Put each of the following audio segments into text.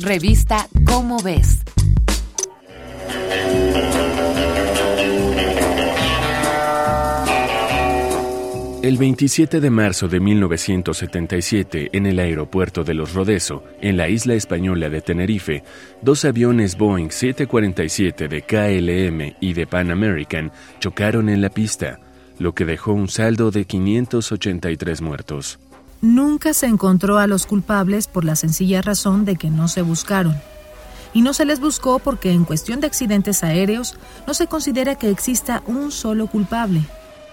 Revista Cómo ves. El 27 de marzo de 1977, en el aeropuerto de Los Rodeso, en la isla española de Tenerife, dos aviones Boeing 747 de KLM y de Pan American chocaron en la pista, lo que dejó un saldo de 583 muertos. Nunca se encontró a los culpables por la sencilla razón de que no se buscaron. Y no se les buscó porque en cuestión de accidentes aéreos no se considera que exista un solo culpable.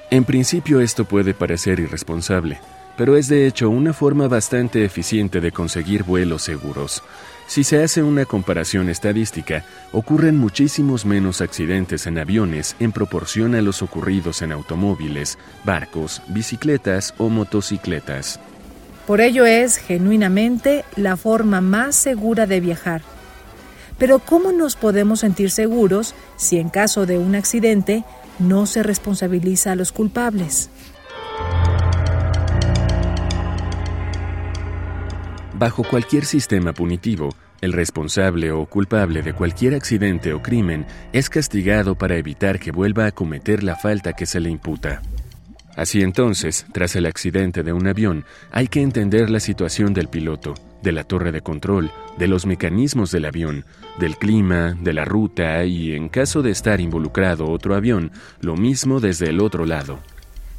En principio esto puede parecer irresponsable, pero es de hecho una forma bastante eficiente de conseguir vuelos seguros. Si se hace una comparación estadística, ocurren muchísimos menos accidentes en aviones en proporción a los ocurridos en automóviles, barcos, bicicletas o motocicletas. Por ello es, genuinamente, la forma más segura de viajar. Pero ¿cómo nos podemos sentir seguros si en caso de un accidente no se responsabiliza a los culpables. Bajo cualquier sistema punitivo, el responsable o culpable de cualquier accidente o crimen es castigado para evitar que vuelva a cometer la falta que se le imputa. Así entonces, tras el accidente de un avión, hay que entender la situación del piloto, de la torre de control, de los mecanismos del avión, del clima, de la ruta y, en caso de estar involucrado otro avión, lo mismo desde el otro lado.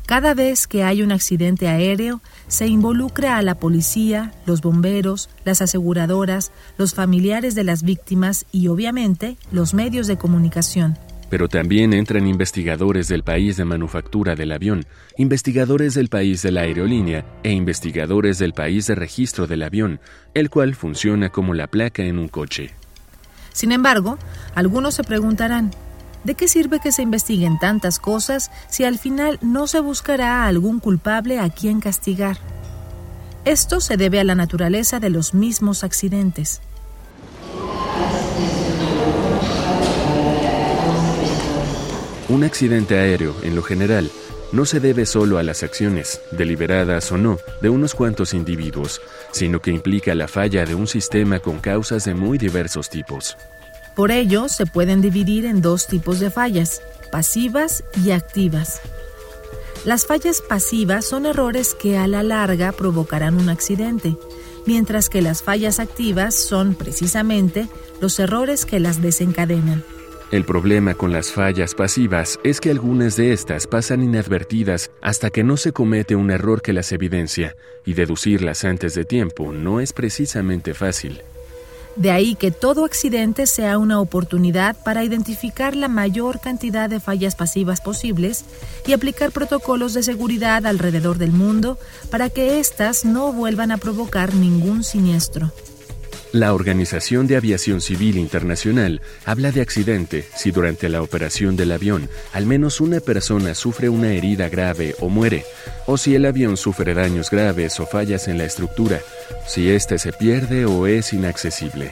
Cada vez que hay un accidente aéreo, se involucra a la policía, los bomberos, las aseguradoras, los familiares de las víctimas y, obviamente, los medios de comunicación pero también entran investigadores del país de manufactura del avión, investigadores del país de la aerolínea e investigadores del país de registro del avión, el cual funciona como la placa en un coche. Sin embargo, algunos se preguntarán, ¿de qué sirve que se investiguen tantas cosas si al final no se buscará a algún culpable a quien castigar? Esto se debe a la naturaleza de los mismos accidentes. Un accidente aéreo, en lo general, no se debe solo a las acciones, deliberadas o no, de unos cuantos individuos, sino que implica la falla de un sistema con causas de muy diversos tipos. Por ello, se pueden dividir en dos tipos de fallas, pasivas y activas. Las fallas pasivas son errores que a la larga provocarán un accidente, mientras que las fallas activas son precisamente los errores que las desencadenan. El problema con las fallas pasivas es que algunas de estas pasan inadvertidas hasta que no se comete un error que las evidencia, y deducirlas antes de tiempo no es precisamente fácil. De ahí que todo accidente sea una oportunidad para identificar la mayor cantidad de fallas pasivas posibles y aplicar protocolos de seguridad alrededor del mundo para que éstas no vuelvan a provocar ningún siniestro. La Organización de Aviación Civil Internacional habla de accidente si durante la operación del avión al menos una persona sufre una herida grave o muere, o si el avión sufre daños graves o fallas en la estructura, si éste se pierde o es inaccesible.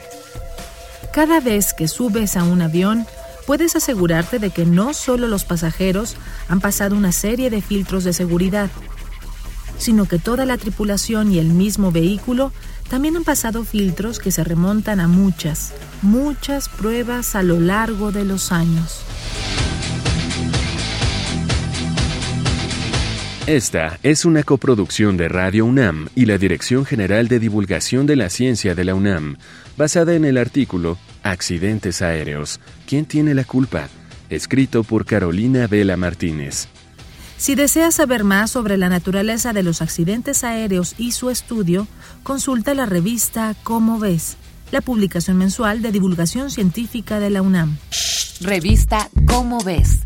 Cada vez que subes a un avión, puedes asegurarte de que no solo los pasajeros han pasado una serie de filtros de seguridad, sino que toda la tripulación y el mismo vehículo también han pasado filtros que se remontan a muchas, muchas pruebas a lo largo de los años. Esta es una coproducción de Radio UNAM y la Dirección General de Divulgación de la Ciencia de la UNAM, basada en el artículo Accidentes Aéreos. ¿Quién tiene la culpa? Escrito por Carolina Vela Martínez. Si deseas saber más sobre la naturaleza de los accidentes aéreos y su estudio, consulta la revista Cómo ves, la publicación mensual de divulgación científica de la UNAM. Revista Cómo ves